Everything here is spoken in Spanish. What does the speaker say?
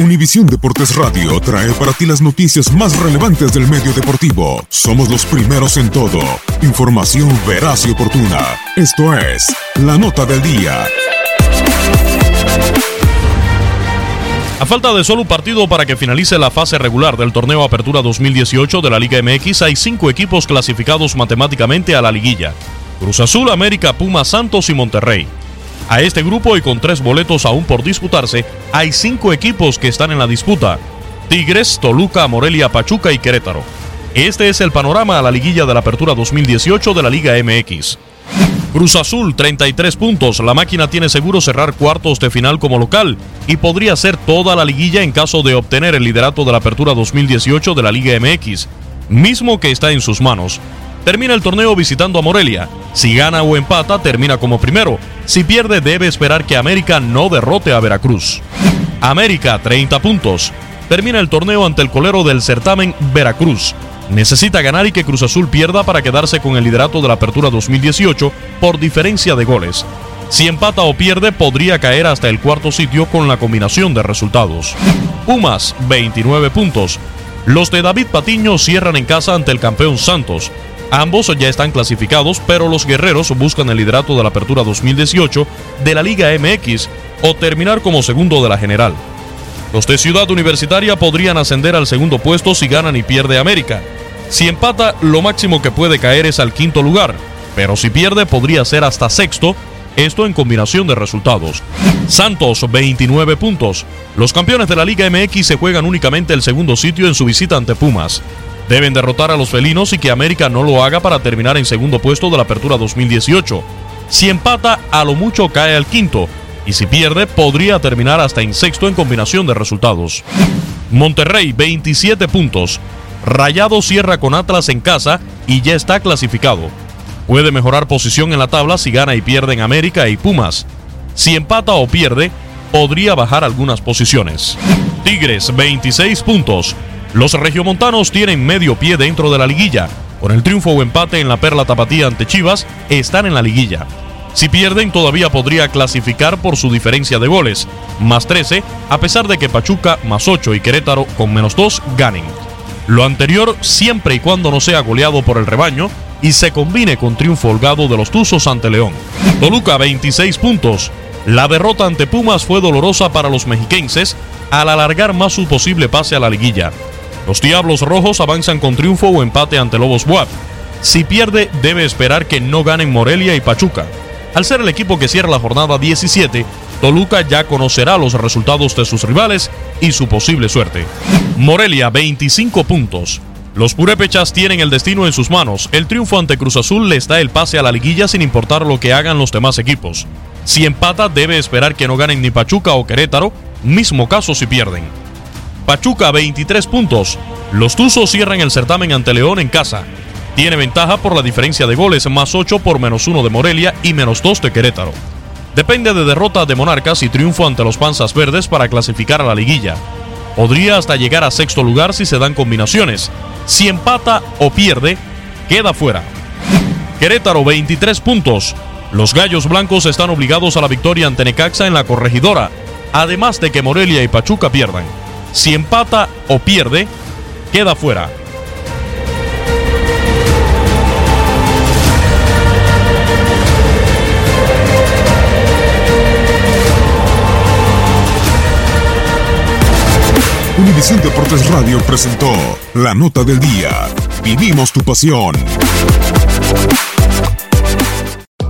Univisión Deportes Radio trae para ti las noticias más relevantes del medio deportivo. Somos los primeros en todo. Información veraz y oportuna. Esto es La Nota del Día. A falta de solo un partido para que finalice la fase regular del torneo Apertura 2018 de la Liga MX, hay cinco equipos clasificados matemáticamente a la liguilla. Cruz Azul, América, Puma, Santos y Monterrey. A este grupo y con tres boletos aún por disputarse, hay cinco equipos que están en la disputa. Tigres, Toluca, Morelia, Pachuca y Querétaro. Este es el panorama a la liguilla de la Apertura 2018 de la Liga MX. Cruz Azul, 33 puntos. La máquina tiene seguro cerrar cuartos de final como local y podría ser toda la liguilla en caso de obtener el liderato de la Apertura 2018 de la Liga MX, mismo que está en sus manos. Termina el torneo visitando a Morelia. Si gana o empata, termina como primero. Si pierde, debe esperar que América no derrote a Veracruz. América, 30 puntos. Termina el torneo ante el colero del certamen Veracruz. Necesita ganar y que Cruz Azul pierda para quedarse con el liderato de la Apertura 2018 por diferencia de goles. Si empata o pierde, podría caer hasta el cuarto sitio con la combinación de resultados. Pumas, 29 puntos. Los de David Patiño cierran en casa ante el campeón Santos. Ambos ya están clasificados, pero los guerreros buscan el liderato de la Apertura 2018 de la Liga MX o terminar como segundo de la general. Los de Ciudad Universitaria podrían ascender al segundo puesto si ganan y pierde América. Si empata, lo máximo que puede caer es al quinto lugar, pero si pierde podría ser hasta sexto, esto en combinación de resultados. Santos, 29 puntos. Los campeones de la Liga MX se juegan únicamente el segundo sitio en su visita ante Pumas. Deben derrotar a los felinos y que América no lo haga para terminar en segundo puesto de la Apertura 2018. Si empata, a lo mucho cae al quinto, y si pierde, podría terminar hasta en sexto en combinación de resultados. Monterrey, 27 puntos. Rayado cierra con Atlas en casa y ya está clasificado. Puede mejorar posición en la tabla si gana y pierde en América y Pumas. Si empata o pierde, podría bajar algunas posiciones. Tigres, 26 puntos. Los regiomontanos tienen medio pie dentro de la liguilla. Con el triunfo o empate en la Perla Tapatía ante Chivas, están en la liguilla. Si pierden, todavía podría clasificar por su diferencia de goles, más 13, a pesar de que Pachuca, más 8 y Querétaro, con menos 2, ganen. Lo anterior siempre y cuando no sea goleado por el rebaño y se combine con triunfo holgado de los Tuzos ante León. Toluca, 26 puntos. La derrota ante Pumas fue dolorosa para los mexiquenses al alargar más su posible pase a la liguilla. Los Diablos Rojos avanzan con triunfo o empate ante Lobos Buap. Si pierde, debe esperar que no ganen Morelia y Pachuca. Al ser el equipo que cierra la jornada 17, Toluca ya conocerá los resultados de sus rivales y su posible suerte. Morelia 25 puntos. Los purépechas tienen el destino en sus manos. El triunfo ante Cruz Azul les da el pase a la liguilla sin importar lo que hagan los demás equipos. Si empata, debe esperar que no ganen ni Pachuca o Querétaro, mismo caso si pierden. Pachuca 23 puntos. Los Tuzos cierran el certamen ante León en casa. Tiene ventaja por la diferencia de goles, más 8 por menos 1 de Morelia y menos 2 de Querétaro. Depende de derrota de Monarcas y triunfo ante los Panzas Verdes para clasificar a la liguilla. Podría hasta llegar a sexto lugar si se dan combinaciones. Si empata o pierde, queda fuera. Querétaro 23 puntos. Los Gallos Blancos están obligados a la victoria ante Necaxa en la corregidora, además de que Morelia y Pachuca pierdan. Si empata o pierde, queda fuera. Univisión Deportes Radio presentó la nota del día. Vivimos tu pasión.